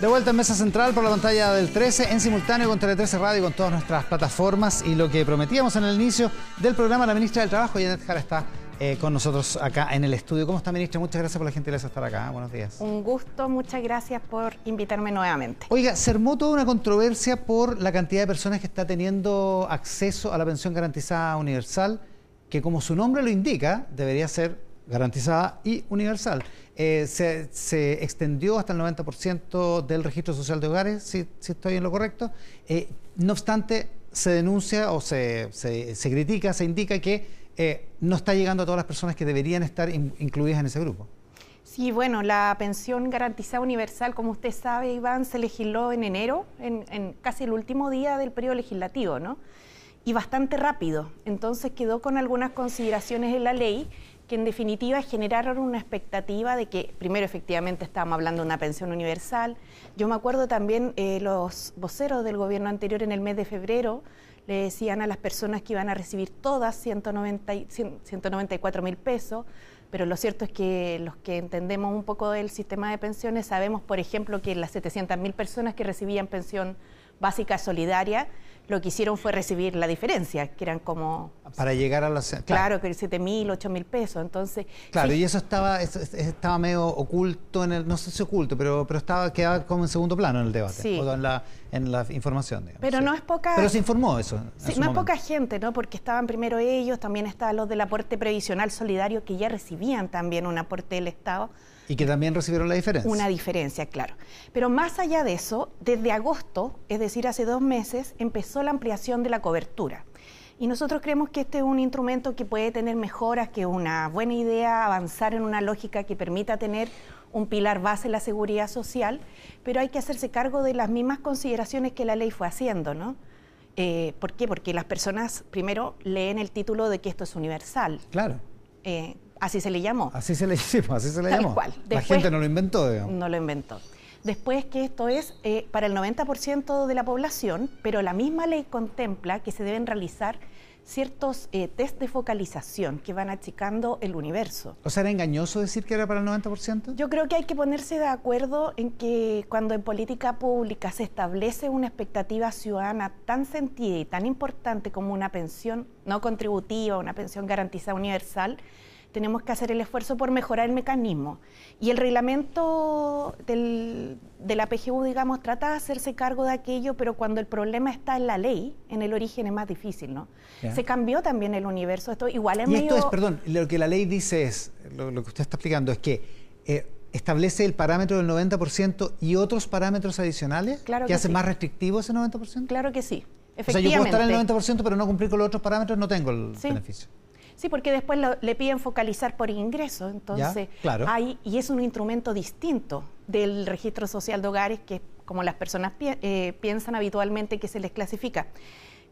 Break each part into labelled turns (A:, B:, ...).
A: De vuelta en Mesa Central por la pantalla del 13, en simultáneo con Tele 13 Radio y con todas nuestras plataformas. Y lo que prometíamos en el inicio del programa, la ministra del Trabajo, Janet Jara, está eh, con nosotros acá en el estudio. ¿Cómo está, ministra? Muchas gracias por la gentileza de estar acá. Buenos días.
B: Un gusto, muchas gracias por invitarme nuevamente.
A: Oiga, se armó toda una controversia por la cantidad de personas que está teniendo acceso a la pensión garantizada universal, que como su nombre lo indica, debería ser garantizada y universal. Eh, se, extendió hasta el 90% del registro social de hogares, si, estoy en lo correcto. Eh, no obstante, se denuncia o se, critica, se indica que eh, no está llegando a todas las personas que deberían estar incluidas en ese grupo.
B: Sí, bueno, la pensión garantizada universal, como usted sabe, Iván, se legisló en enero, en, en casi el último día del periodo legislativo, ¿no? Y bastante rápido. Entonces quedó con algunas consideraciones en la ley que en definitiva generaron una expectativa de que, primero, efectivamente estábamos hablando de una pensión universal. Yo me acuerdo también eh, los voceros del gobierno anterior en el mes de febrero le decían a las personas que iban a recibir todas 190, 194 mil pesos, pero lo cierto es que los que entendemos un poco del sistema de pensiones sabemos, por ejemplo, que las 700 mil personas que recibían pensión básica solidaria lo que hicieron fue recibir la diferencia, que eran como...
A: Para llegar a los...
B: Claro, que 7 mil, 8 mil pesos, entonces...
A: Claro, y eso estaba estaba medio oculto, en el no sé si oculto, pero, pero estaba quedaba como en segundo plano en el debate, sí. o en la, en la información. Digamos,
B: pero no es poca...
A: Pero se informó eso.
B: Sí, no es poca gente, ¿no? Porque estaban primero ellos, también estaban los del aporte previsional solidario que ya recibían también un aporte del Estado.
A: Y que también recibieron la diferencia.
B: Una diferencia, claro. Pero más allá de eso, desde agosto, es decir, hace dos meses, empezó la ampliación de la cobertura. Y nosotros creemos que este es un instrumento que puede tener mejoras, que es una buena idea avanzar en una lógica que permita tener un pilar base en la seguridad social, pero hay que hacerse cargo de las mismas consideraciones que la ley fue haciendo, ¿no? Eh, ¿Por qué? Porque las personas primero leen el título de que esto es universal.
A: Claro.
B: Eh, Así se le llamó.
A: Así se le, sí, así se le llamó. la gente no lo inventó, digamos.
B: No lo inventó. Después que esto es eh, para el 90% de la población, pero la misma ley contempla que se deben realizar ciertos eh, test de focalización que van achicando el universo.
A: ¿O sea, era engañoso decir que era para el 90%?
B: Yo creo que hay que ponerse de acuerdo en que cuando en política pública se establece una expectativa ciudadana tan sentida y tan importante como una pensión no contributiva, una pensión garantizada universal, tenemos que hacer el esfuerzo por mejorar el mecanismo. Y el reglamento de la PGU, digamos, trata de hacerse cargo de aquello, pero cuando el problema está en la ley, en el origen es más difícil, ¿no? Se cambió también el universo. Esto igual es
A: y esto es, perdón, lo que la ley dice es, lo, que usted está explicando es que eh, establece el parámetro del 90% y otros parámetros adicionales que, hacen más restrictivo ese 90%?
B: Claro que sí.
A: O sea, yo puedo estar en el 90%, pero no cumplir con los otros parámetros, no tengo el beneficio.
B: Sí, porque después le piden focalizar por ingreso, entonces hay, y es un instrumento distinto del registro social de hogares que como las personas eh, piensan habitualmente que se les clasifica.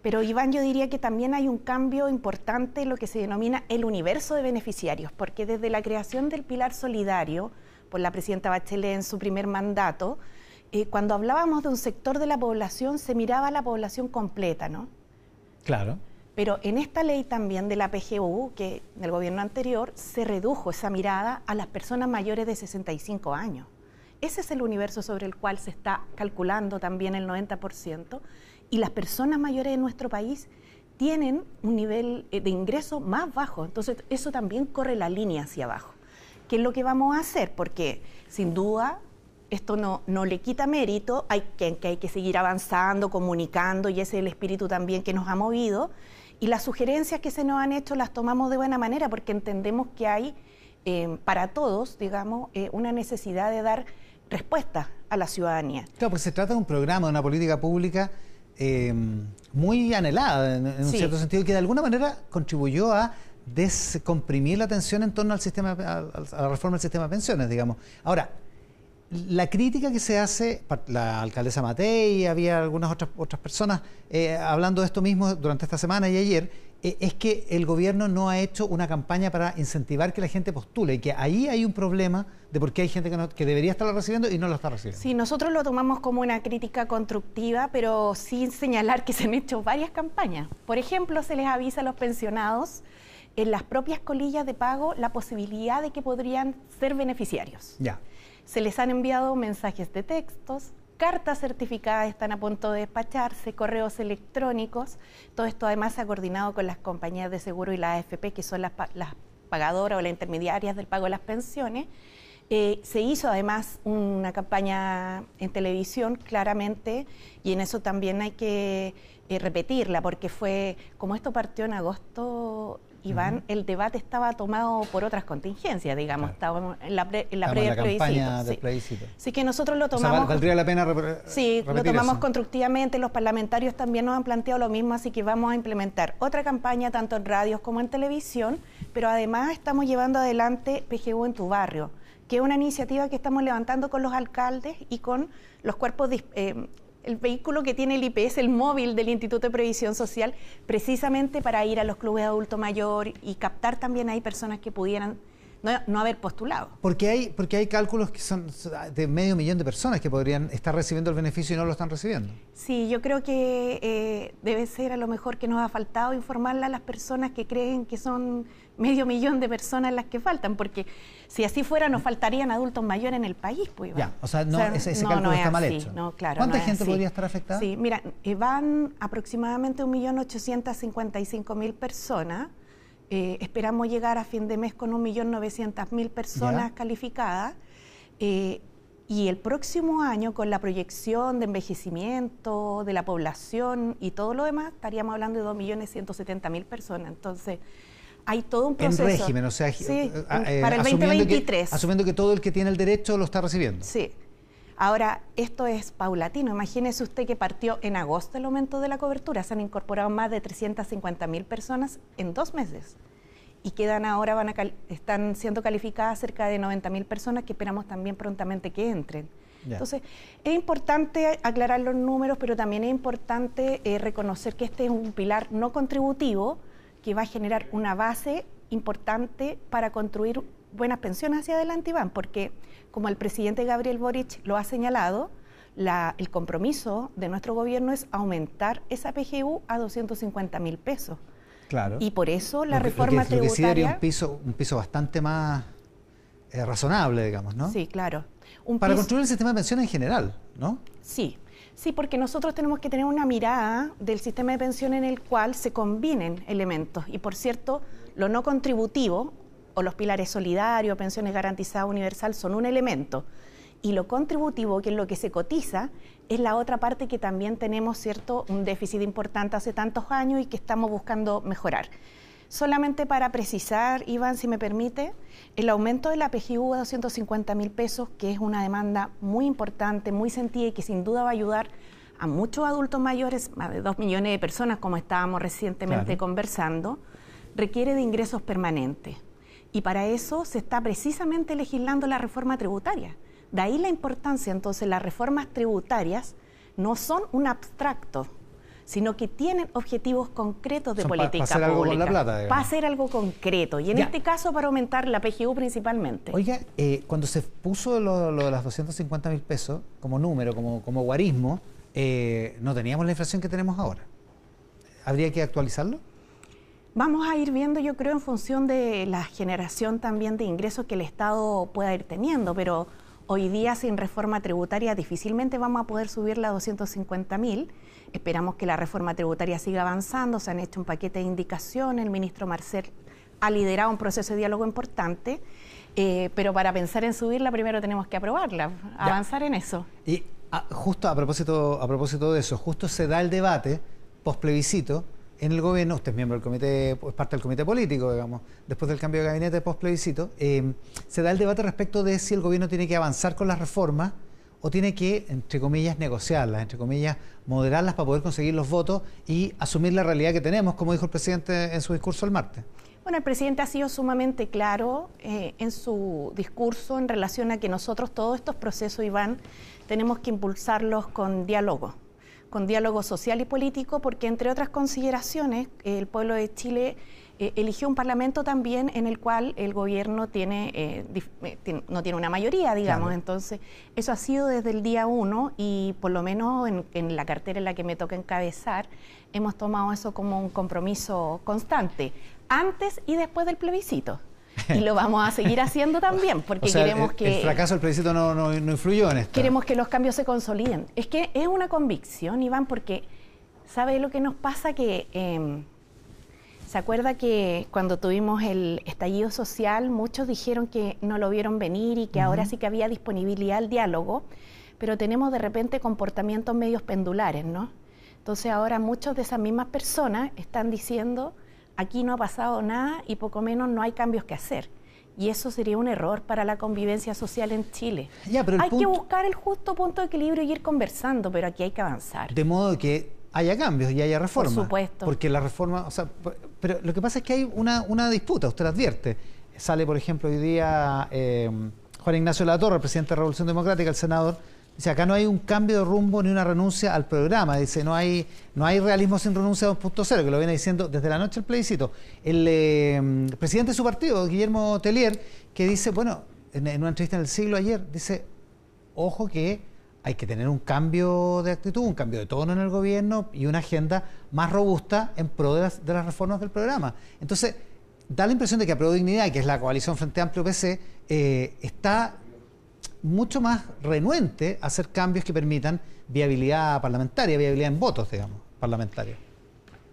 B: Pero Iván, yo diría que también hay un cambio importante en lo que se denomina el universo de beneficiarios, porque desde la creación del pilar solidario por la presidenta Bachelet en su primer mandato, eh, cuando hablábamos de un sector de la población se miraba a la población completa, ¿no?
A: Claro.
B: Pero en esta ley también de la PGU, que en el gobierno anterior, se redujo esa mirada a las personas mayores de 65 años. Ese es el universo sobre el cual se está calculando también el 90%. Y las personas mayores de nuestro país tienen un nivel eh, de ingreso más bajo. Entonces, eso también corre la línea hacia abajo. ¿Qué es lo que vamos a hacer? Porque, sin duda, esto no, no le quita mérito, hay que, que hay que seguir avanzando, comunicando, y ese es el espíritu también que nos ha movido y las sugerencias que se nos han hecho las tomamos de buena manera porque entendemos que hay eh, para todos, digamos, eh, una necesidad de dar respuesta a la ciudadanía.
A: Claro, porque se trata de un programa, de una política pública eh, muy anhelada en, un cierto sentido que de alguna manera contribuyó a descomprimir la atención en torno al sistema, a la reforma del sistema de pensiones, digamos. Ahora, la crítica que se hace, la alcaldesa Matei, había algunas otras, otras personas eh, hablando de esto mismo durante esta semana y ayer, eh, es que el gobierno no ha hecho una campaña para incentivar que la gente postule y que ahí hay un problema de por qué hay gente que, que debería estarlo recibiendo y no lo está recibiendo.
B: Sí, nosotros lo tomamos como una crítica constructiva, pero sin señalar que se han hecho varias campañas. Por ejemplo, se les avisa a los pensionados en las propias colillas de pago la posibilidad de que podrían ser beneficiarios.
A: Ya
B: Se les han enviado mensajes de textos, cartas certificadas están a punto de despacharse, correos electrónicos. Todo esto además se ha coordinado con las compañías de seguro y la AFP, que son las, pagadoras o las intermediarias del pago de las pensiones. Eh, se hizo además una campaña en televisión, claramente, y en eso también hay que eh, repetirla, porque fue, como esto partió en agosto, Iván, el debate estaba tomado por otras contingencias, digamos, estábamos en la, en la previa
A: plebiscito.
B: Así que nosotros lo tomamos...
A: valdría la pena
B: Sí, lo tomamos constructivamente, los parlamentarios también nos han planteado lo mismo, así que vamos a implementar otra campaña tanto en radios como en televisión, pero además estamos llevando adelante PGU en tu barrio, que es una iniciativa que estamos levantando con los alcaldes y con los cuerpos... Eh, el vehículo que tiene el IPS, el móvil del Instituto de Previsión Social, precisamente para ir a los clubes de adulto mayor y captar también ahí personas que pudieran no, haber postulado.
A: Porque hay, porque hay cálculos que son de medio millón de personas que podrían estar recibiendo el beneficio y no lo están recibiendo.
B: Sí, yo creo que eh, debe ser a lo mejor que nos ha faltado informarle a las personas que creen que son medio millón de personas las que faltan, porque si así fuera nos faltarían adultos mayores en el país. Pues,
A: Ya, o sea, no, ese, cálculo está mal hecho. ¿Cuánta gente podría estar afectada?
B: Sí, mira, eh, van aproximadamente 1.855.000 personas eh, esperamos llegar a fin de mes con 1.900.000 personas calificadas. Eh, y el próximo año, con la proyección de envejecimiento de la población y todo lo demás, estaríamos hablando de 2.170.000 personas. Entonces, hay todo un proceso.
A: En régimen, o sea,
B: sí, eh, para el 2023.
A: asumiendo que todo el que tiene el derecho lo está recibiendo.
B: Sí. Ahora, esto es paulatino. Imagínese usted que partió en agosto el aumento de la cobertura. Se han incorporado más de 350 mil personas en dos meses. Y quedan ahora, van a están siendo calificadas cerca de 90 mil personas que esperamos también prontamente que entren. Entonces, es importante aclarar los números, pero también es importante eh, reconocer que este es un pilar no contributivo que va a generar una base importante para construir buenas pensiones hacia adelante, Iván, porque como el presidente Gabriel Boric lo ha señalado, el compromiso de nuestro gobierno es aumentar esa PGU a 250 mil pesos.
A: Claro.
B: Y por eso la reforma tributaria...
A: un piso, un piso bastante más eh, razonable, digamos, ¿no?
B: Sí, claro.
A: Para construir el sistema de pensiones en general, ¿no?
B: Sí, sí, porque nosotros tenemos que tener una mirada del sistema de pensión en el cual se combinen elementos. Y por cierto, lo no contributivo o los pilares solidarios, pensiones garantizadas universal, son un elemento. Y lo contributivo, que es lo que se cotiza, es la otra parte que también tenemos cierto un déficit importante hace tantos años y que estamos buscando mejorar. Solamente para precisar, Iván, si me permite, el aumento de la PGU a 250 mil pesos, que es una demanda muy importante, muy sentida y que sin duda va a ayudar a muchos adultos mayores, más de dos millones de personas, como estábamos recientemente conversando, requiere de ingresos permanentes. Y para eso se está precisamente legislando la reforma tributaria. De ahí la importancia, entonces, las reformas tributarias no son un abstracto, sino que tienen objetivos concretos de política
A: para hacer
B: pública.
A: Algo plata,
B: para hacer algo concreto. Y en este caso para aumentar la PGU principalmente.
A: Oiga, eh, cuando se puso lo, de las 250 mil pesos como número, como, como guarismo, eh, no teníamos la inflación que tenemos ahora. ¿Habría que actualizarlo?
B: Vamos a ir viendo, yo creo, en función de la generación también de ingresos que el Estado pueda ir teniendo, pero hoy día sin reforma tributaria difícilmente vamos a poder subirla a 250 mil. Esperamos que la reforma tributaria siga avanzando, se han hecho un paquete de indicaciones, el ministro Marcel ha liderado un proceso de diálogo importante, eh, pero para pensar en subirla primero tenemos que aprobarla, avanzar en eso.
A: Y ah, justo a propósito, a propósito de eso, justo se da el debate post plebiscito en el gobierno, usted es miembro del comité, es parte del comité político, digamos, después del cambio de gabinete post plebiscito, eh, se da el debate respecto de si el gobierno tiene que avanzar con las reformas o tiene que, entre comillas, negociarlas, entre comillas, moderarlas para poder conseguir los votos y asumir la realidad que tenemos, como dijo el presidente en su discurso el martes.
B: Bueno, el presidente ha sido sumamente claro eh, en su discurso en relación a que nosotros todos estos procesos, Iván, tenemos que impulsarlos con diálogo con diálogo social y político, porque entre otras consideraciones, el pueblo de Chile eh, eligió un parlamento también en el cual el gobierno tiene, eh, eh, no tiene una mayoría, digamos. Entonces, eso ha sido desde el día uno y por lo menos en, en, la cartera en la que me toca encabezar, hemos tomado eso como un compromiso constante, antes y después del plebiscito. y lo vamos a seguir haciendo también, porque queremos que...
A: El fracaso del plebiscito no, no, influyó en esto.
B: Queremos que los cambios se consoliden. Es que es una convicción, Iván, porque ¿sabe lo que nos pasa? Que... Em, ¿Se acuerda que cuando tuvimos el estallido social, muchos dijeron que no lo vieron venir y que ahora sí que había disponibilidad al diálogo, pero tenemos de repente comportamientos medios pendulares, ¿no? Entonces ahora muchas de esas mismas personas están diciendo, aquí no ha pasado nada y poco menos no hay cambios que hacer. Y eso sería un error para la convivencia social en Chile. hay que buscar el justo punto de equilibrio y ir conversando, pero aquí hay que avanzar.
A: De modo que haya cambios y haya reformas.
B: Por supuesto.
A: Porque la reforma, o sea, pero lo que pasa es que hay una, una disputa, usted advierte. Sale, por ejemplo, hoy día eh, Juan Ignacio Latorre, presidente de Revolución Democrática, el senador, dice, acá no hay un cambio de rumbo ni una renuncia al programa. Dice, no hay, no hay realismo sin renuncia a 2.0, que lo viene diciendo desde la noche el plebiscito. El eh, presidente de su partido, Guillermo Tellier, que dice, bueno, en, una entrevista en el siglo ayer, dice, ojo que hay que tener un cambio de actitud, un cambio de tono en el gobierno y una agenda más robusta en pro de las, reformas del programa. Entonces, da la impresión de que Pro Dignidad, que es la coalición Frente Amplio PC, eh, está mucho más renuente a hacer cambios que permitan viabilidad parlamentaria, viabilidad en votos, digamos, parlamentarios.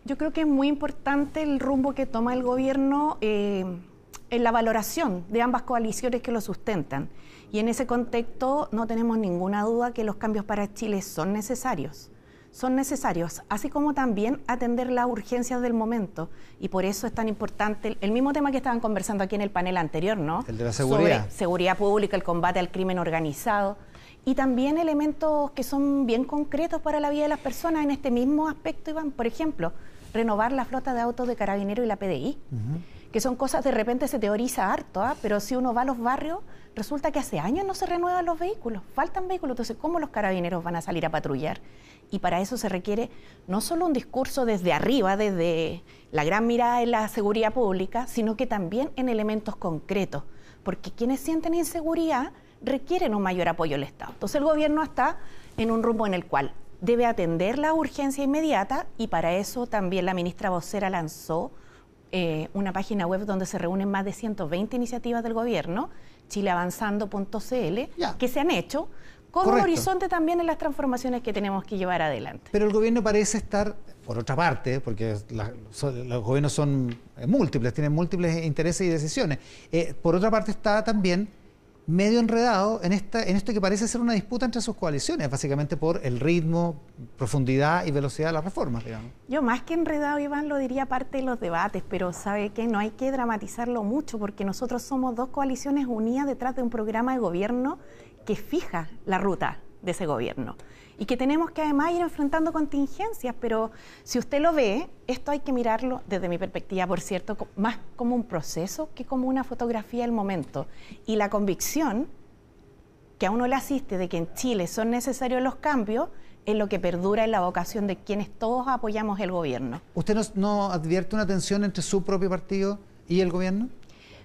B: Yo creo que es muy importante el rumbo que toma el gobierno eh, en la valoración de ambas coaliciones que lo sustentan. Y en ese contexto no tenemos ninguna duda que los cambios para Chile son necesarios. Son necesarios, así como también atender las urgencias del momento. Y por eso es tan importante el, mismo tema que estaban conversando aquí en el panel anterior, ¿no?
A: El de la seguridad.
B: Sobre seguridad pública, el combate al crimen organizado. Y también elementos que son bien concretos para la vida de las personas en este mismo aspecto, Iván. Por ejemplo, renovar la flota de autos de carabinero y la PDI que son cosas de repente se teoriza harto, ¿ah? pero si uno va a los barrios, resulta que hace años no se renuevan los vehículos, faltan vehículos, entonces ¿cómo los carabineros van a salir a patrullar? Y para eso se requiere no solo un discurso desde arriba, desde la gran mirada de la seguridad pública, sino que también en elementos concretos, porque quienes sienten inseguridad requieren un mayor apoyo del Estado. Entonces el gobierno está en un rumbo en el cual debe atender la urgencia inmediata y para eso también la ministra vocera lanzó eh, una página web donde se reúnen más de 120 iniciativas del gobierno, chileavanzando.cl, que se han hecho con un horizonte también en las transformaciones que tenemos que llevar adelante.
A: Pero el gobierno parece estar, por otra parte, porque los gobiernos son múltiples, tienen múltiples intereses y decisiones, eh, por otra parte está también medio enredado en, esta, en esto que parece ser una disputa entre sus coaliciones, básicamente por el ritmo, profundidad y velocidad de las reformas, digamos.
B: Yo más que enredado, Iván, lo diría parte de los debates, pero sabe que no hay que dramatizarlo mucho porque nosotros somos dos coaliciones unidas detrás de un programa de gobierno que fija la ruta de ese gobierno y que tenemos que además ir enfrentando contingencias, pero si usted lo ve, esto hay que mirarlo desde mi perspectiva, por cierto, más como un proceso que como una fotografía del momento. Y la convicción que a uno le asiste de que en Chile son necesarios los cambios es lo que perdura en la vocación de quienes todos apoyamos el gobierno.
A: ¿Usted no, advierte una tensión entre su propio partido y el gobierno?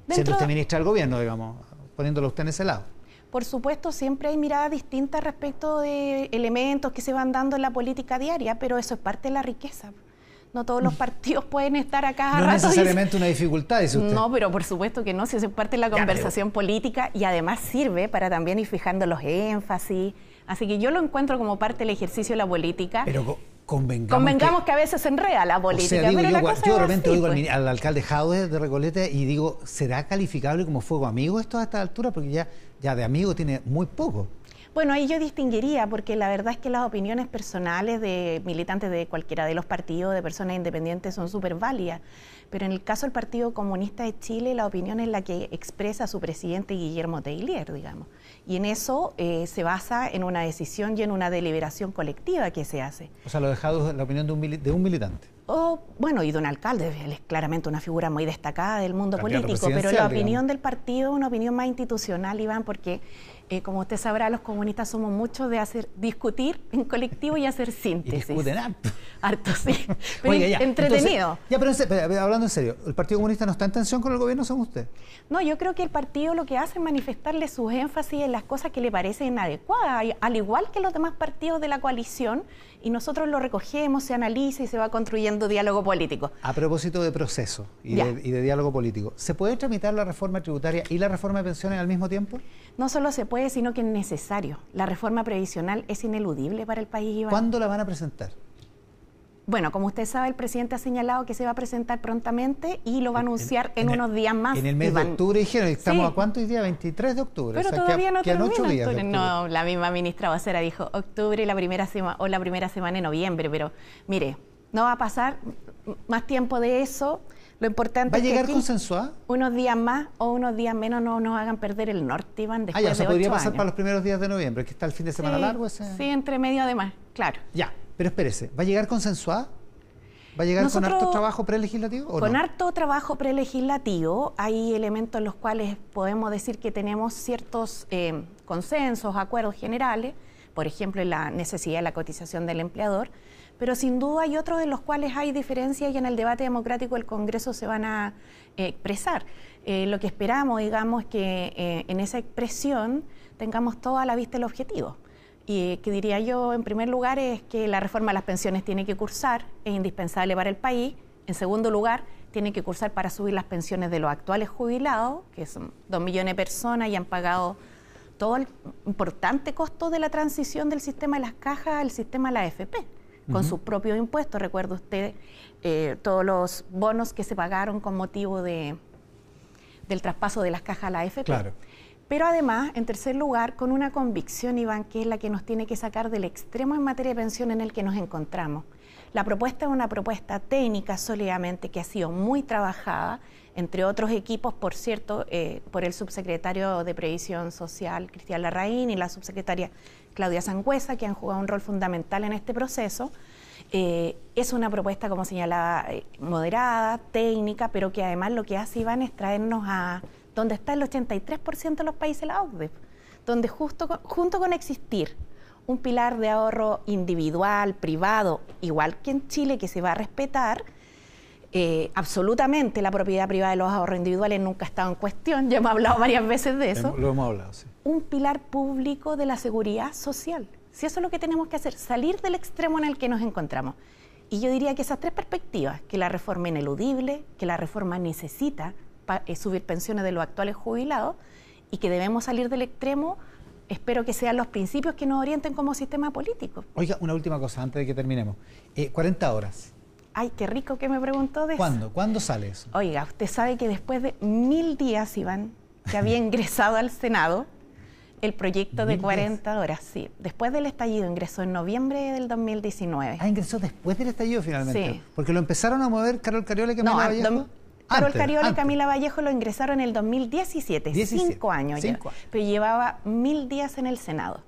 A: Siendo usted ministra del gobierno, digamos, poniéndolo usted en ese lado.
B: Por supuesto, siempre hay miradas distintas respecto de elementos que se van dando en la política diaria, pero eso es parte de la riqueza. No todos los mm. partidos pueden estar acá.
A: No es necesariamente una dificultad, dice usted.
B: No, pero por supuesto que no, si eso es parte de la conversación política y además sirve para también ir fijando los énfasis. Así que yo lo encuentro como parte del ejercicio de la política.
A: Pero convengamos,
B: convengamos que, a veces se enreda la política. pero
A: yo,
B: la
A: cosa yo de repente oigo pues. al, alcalde Jaude de Recoleta y digo, ¿será calificable como fuego amigo esto a esta altura? Porque ya ya de amigo tiene muy poco.
B: Bueno, ahí yo distinguiría, porque la verdad es que las opiniones personales de militantes de cualquiera de los partidos, de personas independientes, son súper válidas. Pero en el caso del Partido Comunista de Chile, la opinión es la que expresa su presidente Guillermo Teilier, digamos. Y en eso eh, se basa en una decisión y en una deliberación colectiva que se hace.
A: O sea, lo dejado la opinión de un, de un militante.
B: Oh, bueno, y don alcalde, él es claramente una figura muy destacada del mundo político, pero la opinión del partido es una opinión más institucional, Iván, porque eh, como usted sabrá, los comunistas somos muchos de hacer discutir en colectivo y hacer síntesis.
A: Y discuten harto.
B: Harto, sí. Pero entretenido.
A: ya, pero, hablando en serio, ¿el Partido Comunista no está en tensión con el gobierno, según usted?
B: No, yo creo que el partido lo que hace es manifestarle sus énfasis en las cosas que le parecen adecuadas, al igual que los demás partidos de la coalición, y nosotros lo recogemos, se analiza y se va construyendo diálogo político.
A: A propósito de proceso y de, y de diálogo político, ¿se puede tramitar la reforma tributaria y la reforma de pensiones al mismo tiempo?
B: No solo se puede, sino que es necesario. La reforma previsional es ineludible para el país.
A: Iván. ¿Cuándo la van a presentar?
B: Bueno, como usted sabe, el presidente ha señalado que se va a presentar prontamente y lo va a anunciar en, unos días más.
A: En el mes de octubre dijeron, estamos a cuántos días, 23 de octubre.
B: Pero todavía no termina. No, la misma ministra Vocera dijo octubre la primera semana o la primera semana de noviembre, pero mire, no va a pasar más tiempo de eso. Lo importante
A: ¿Va a llegar
B: es que
A: consensuada?
B: unos días más o unos días menos no nos hagan perder el norte, Iván, después ah, ya,
A: se podría pasar para los primeros días de noviembre, que está el fin de semana largo ese...
B: Sí, entre medio además, claro.
A: Ya, pero espérese, ¿va a llegar consensuada? ¿Va a llegar con harto trabajo prelegislativo?
B: con harto trabajo prelegislativo hay elementos en los cuales podemos decir que tenemos ciertos eh, consensos, acuerdos generales, por ejemplo, en la necesidad de la cotización del empleador, pero sin duda hay otros en los cuales hay diferencias y en el debate democrático del Congreso se van a eh, expresar. Eh, lo que esperamos, digamos, que eh, en esa expresión tengamos toda la vista el objetivo. Y que diría yo, en primer lugar, es que la reforma de las pensiones tiene que cursar, es indispensable para el país. En segundo lugar, tiene que cursar para subir las pensiones de los actuales jubilados, que son dos millones de personas y han pagado todo el importante costo de la transición del sistema de las cajas al sistema de la AFP con sus propios impuestos. Recuerda usted eh, todos los bonos que se pagaron con motivo de, del traspaso de las cajas a la AFP.
A: Claro.
B: Pero además, en tercer lugar, con una convicción, Iván, que es la que nos tiene que sacar del extremo en materia de pensión en el que nos encontramos. La propuesta es una propuesta técnica sólidamente que ha sido muy trabajada, entre otros equipos, por cierto, eh, por el subsecretario de Previsión Social, Cristian Larraín, y la subsecretaria Claudia Sangüesa, que han jugado un rol fundamental en este proceso. Eh, es una propuesta, como señalaba, eh, moderada, técnica, pero que además lo que hace Iván es traernos a donde está el 83% de los países de la OCDE, donde justo junto con existir un pilar de ahorro individual, privado, igual que en Chile, que se va a respetar, eh, absolutamente la propiedad privada de los ahorros individuales nunca ha estado en cuestión, ya hemos hablado varias veces de eso.
A: Lo hemos hablado, sí.
B: Un pilar público de la seguridad social. Si eso es lo que tenemos que hacer, salir del extremo en el que nos encontramos. Y yo diría que esas tres perspectivas, que la reforma ineludible, que la reforma necesita eh, subir pensiones de los actuales jubilados y que debemos salir del extremo, espero que sean los principios que nos orienten como sistema político.
A: Oiga, una última cosa antes de que terminemos. 40 eh, horas.
B: Ay, qué rico que me preguntó de
A: ¿Cuándo? ¿Cuándo sale eso?
B: Oiga, usted sabe que después de mil días, Iván, que había ingresado al Senado el proyecto de 40 horas, sí. Después del estallido, ingresó en noviembre del 2019.
A: Ah, ingresó después del estallido finalmente. Sí. Porque lo empezaron a mover Carol Cariola y Camila Vallejo.
B: Carol Cariola y Camila Vallejo lo ingresaron en el 2017, cinco años ya. Pero llevaba mil días en el Senado.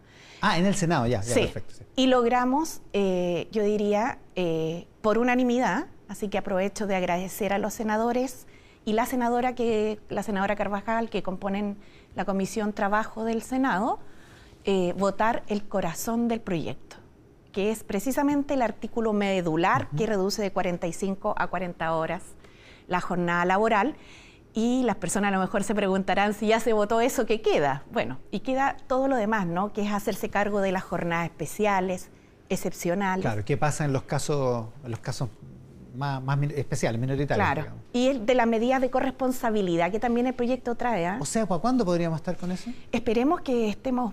A: Ah, en el Senado, ya, ya perfecto.
B: Y logramos, eh, yo diría, eh, por unanimidad, así que aprovecho de agradecer a los senadores y la senadora que la senadora Carvajal que componen la comisión trabajo del Senado eh, votar el corazón del proyecto que es precisamente el artículo medular que reduce de 45 a 40 horas la jornada laboral y las personas a lo mejor se preguntarán si ya se votó eso, ¿qué queda? Bueno, y queda todo lo demás, ¿no? Que es hacerse cargo de las jornadas especiales, excepcionales.
A: Claro, ¿qué pasa en los casos, en los casos más, especiales, minoritarios?
B: Claro, y el de la medida de corresponsabilidad que también el proyecto trae. ¿ah?
A: O sea, ¿para cuándo podríamos estar con eso?
B: Esperemos que estemos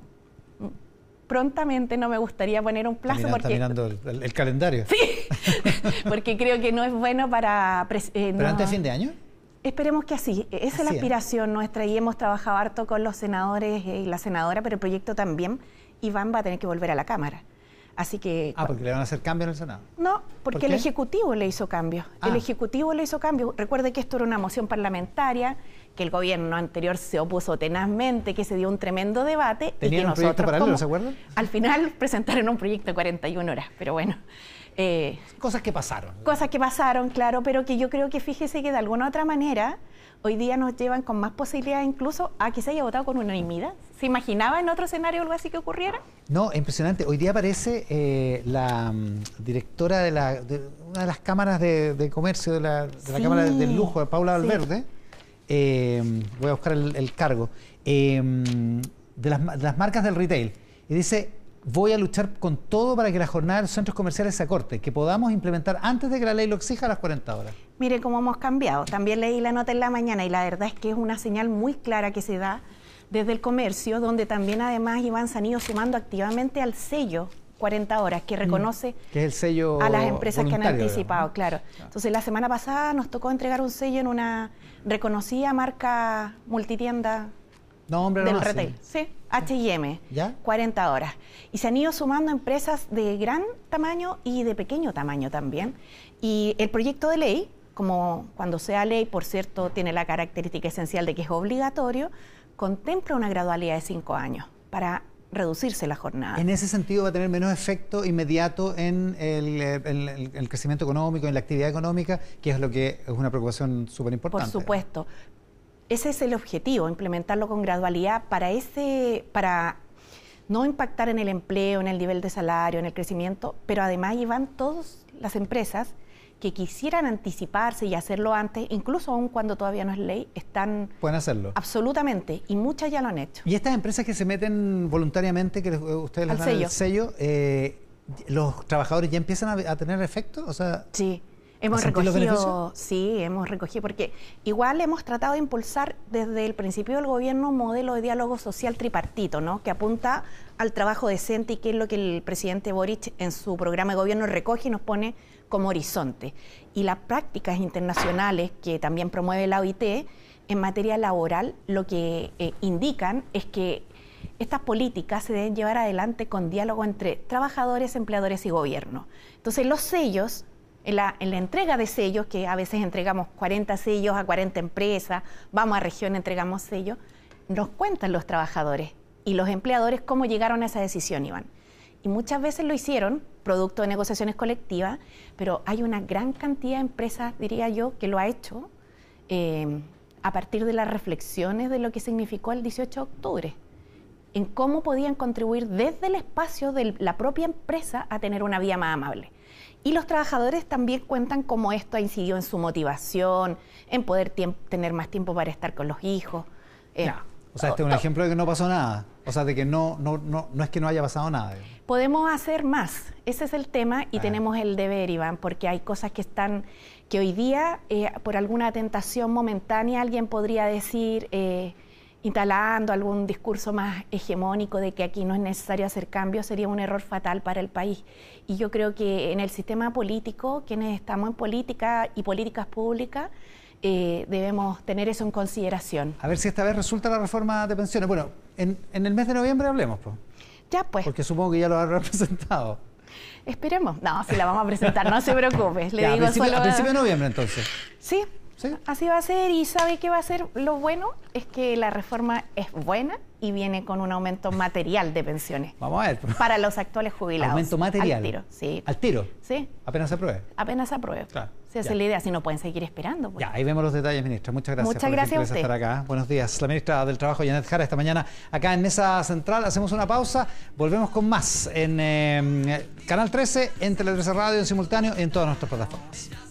B: prontamente, no me gustaría poner un plazo
A: porque... Está mirando el, calendario.
B: Sí, porque creo que no es bueno para...
A: Eh, ¿Pero antes de fin de año?
B: Esperemos que así. Esa es la aspiración nuestra y hemos trabajado harto con los senadores y la senadora, pero el proyecto también. Iván va a tener que volver a la Cámara. Así que.
A: Ah, porque le van a hacer cambios en el Senado.
B: No, porque el Ejecutivo le hizo cambios. El ah. Ejecutivo le hizo cambios. Recuerde que esto era una moción parlamentaria, que el gobierno anterior se opuso tenazmente, que se dio un tremendo debate.
A: ¿Tenían y
B: un
A: proyecto paralelo, ¿se acuerdan?
B: Al final presentaron un proyecto de 41 horas, pero bueno.
A: Eh, cosas que pasaron.
B: Cosas que pasaron, claro, pero que yo creo que fíjese que de alguna otra manera hoy día nos llevan con más posibilidades incluso a que se haya votado con unanimidad. ¿Se imaginaba en otro escenario algo así que ocurriera?
A: No, impresionante. Hoy día aparece eh, la mm, directora de, la, una de las cámaras de, comercio de la, Cámara del Lujo, Paula Valverde. Eh, voy a buscar el, cargo. De, las, de las marcas del retail. Y dice, voy a luchar con todo para que la jornada de los centros comerciales se acorte, que podamos implementar antes de que la ley lo exija a las 40 horas.
B: Mire cómo hemos cambiado. También leí la nota en la mañana y la verdad es que es una señal muy clara que se da desde el comercio, donde también además Iván se han ido sumando activamente al sello 40 horas, que mm, reconoce
A: que es el sello
B: a las empresas que han anticipado, claro. Entonces la semana pasada nos tocó entregar un sello en una reconocida marca multitienda
A: no,
B: del retail. Sí, H&M,
A: ¿Ya?
B: 40 horas. Y se han ido sumando empresas de gran tamaño y de pequeño tamaño también. Y el proyecto de ley, como cuando sea ley, por cierto, tiene la característica esencial de que es obligatorio, contempla una gradualidad de cinco años para reducirse la jornada.
A: En ese sentido va a tener menos efecto inmediato en el, crecimiento económico, en la actividad económica, que es lo que es una preocupación súper importante.
B: Por supuesto, ese es el objetivo, implementarlo con gradualidad para ese, para no impactar en el empleo, en el nivel de salario, en el crecimiento, pero además van todas las empresas que quisieran anticiparse y hacerlo antes, incluso aún cuando todavía no es ley, están...
A: Pueden hacerlo.
B: Absolutamente, y muchas ya lo han hecho.
A: ¿Y estas empresas que se meten voluntariamente, que ustedes les dan sello. el sello, eh, los trabajadores ya empiezan a, a tener efecto? O sea,
B: sí. Hemos recogido, sí, hemos recogido, porque igual hemos tratado de impulsar desde el principio del gobierno un modelo de diálogo social tripartito, ¿no? Que apunta al trabajo decente y que es lo que el presidente Boric en su programa de gobierno recoge y nos pone como horizonte. Y las prácticas internacionales que también promueve la OIT en materia laboral lo que eh, indican es que estas políticas se deben llevar adelante con diálogo entre trabajadores, empleadores y gobierno. Entonces los sellos en la, entrega de sellos, que a veces entregamos 40 sellos a 40 empresas, vamos a región, entregamos sellos, nos cuentan los trabajadores y los empleadores cómo llegaron a esa decisión, Iván. Y muchas veces lo hicieron, producto de negociaciones colectivas, pero hay una gran cantidad de empresas, diría yo, que lo ha hecho eh, a partir de las reflexiones de lo que significó el 18 de octubre, en cómo podían contribuir desde el espacio de la propia empresa a tener una vía más amable. Y los trabajadores también cuentan cómo esto ha incidido en su motivación, en poder tener más tiempo para estar con los hijos.
A: Eh, o sea, este es un ejemplo de que no pasó nada. O sea, de que no, no, no, no es que no haya pasado nada.
B: Podemos hacer más. Ese es el tema y ah. tenemos el deber, Iván, porque hay cosas que están, que hoy día, eh, por alguna tentación momentánea, alguien podría decir... Eh, instalando algún discurso más hegemónico de que aquí no es necesario hacer cambios, sería un error fatal para el país. Y yo creo que en el sistema político, quienes estamos en política y políticas públicas, eh, debemos tener eso en consideración.
A: A ver si esta vez resulta la reforma de pensiones. Bueno, en, el mes de noviembre hablemos, pues.
B: Ya, pues.
A: Porque supongo que ya lo ha representado.
B: Esperemos. No, si la vamos a presentar, no se preocupe. Le digo
A: a, principio, a principio de noviembre, entonces.
B: Sí, Así va a ser y sabe que va a ser lo bueno es que la reforma es buena y viene con un aumento material de pensiones.
A: Vamos a ver.
B: Para los actuales jubilados.
A: Aumento material.
B: Al tiro, sí.
A: ¿Al tiro?
B: Sí.
A: Apenas se apruebe.
B: Apenas se apruebe. Claro. Si esa es la idea, si no pueden seguir esperando.
A: Pues. Ya, ahí vemos los detalles, ministra. Muchas gracias
B: Muchas gracias a usted.
A: estar acá. Buenos días. La ministra del Trabajo, Janet Jara, esta mañana acá en Mesa Central. Hacemos una pausa. Volvemos con más en eh, Canal 13, en Tele 13 Radio, en simultáneo y en todas nuestras plataformas.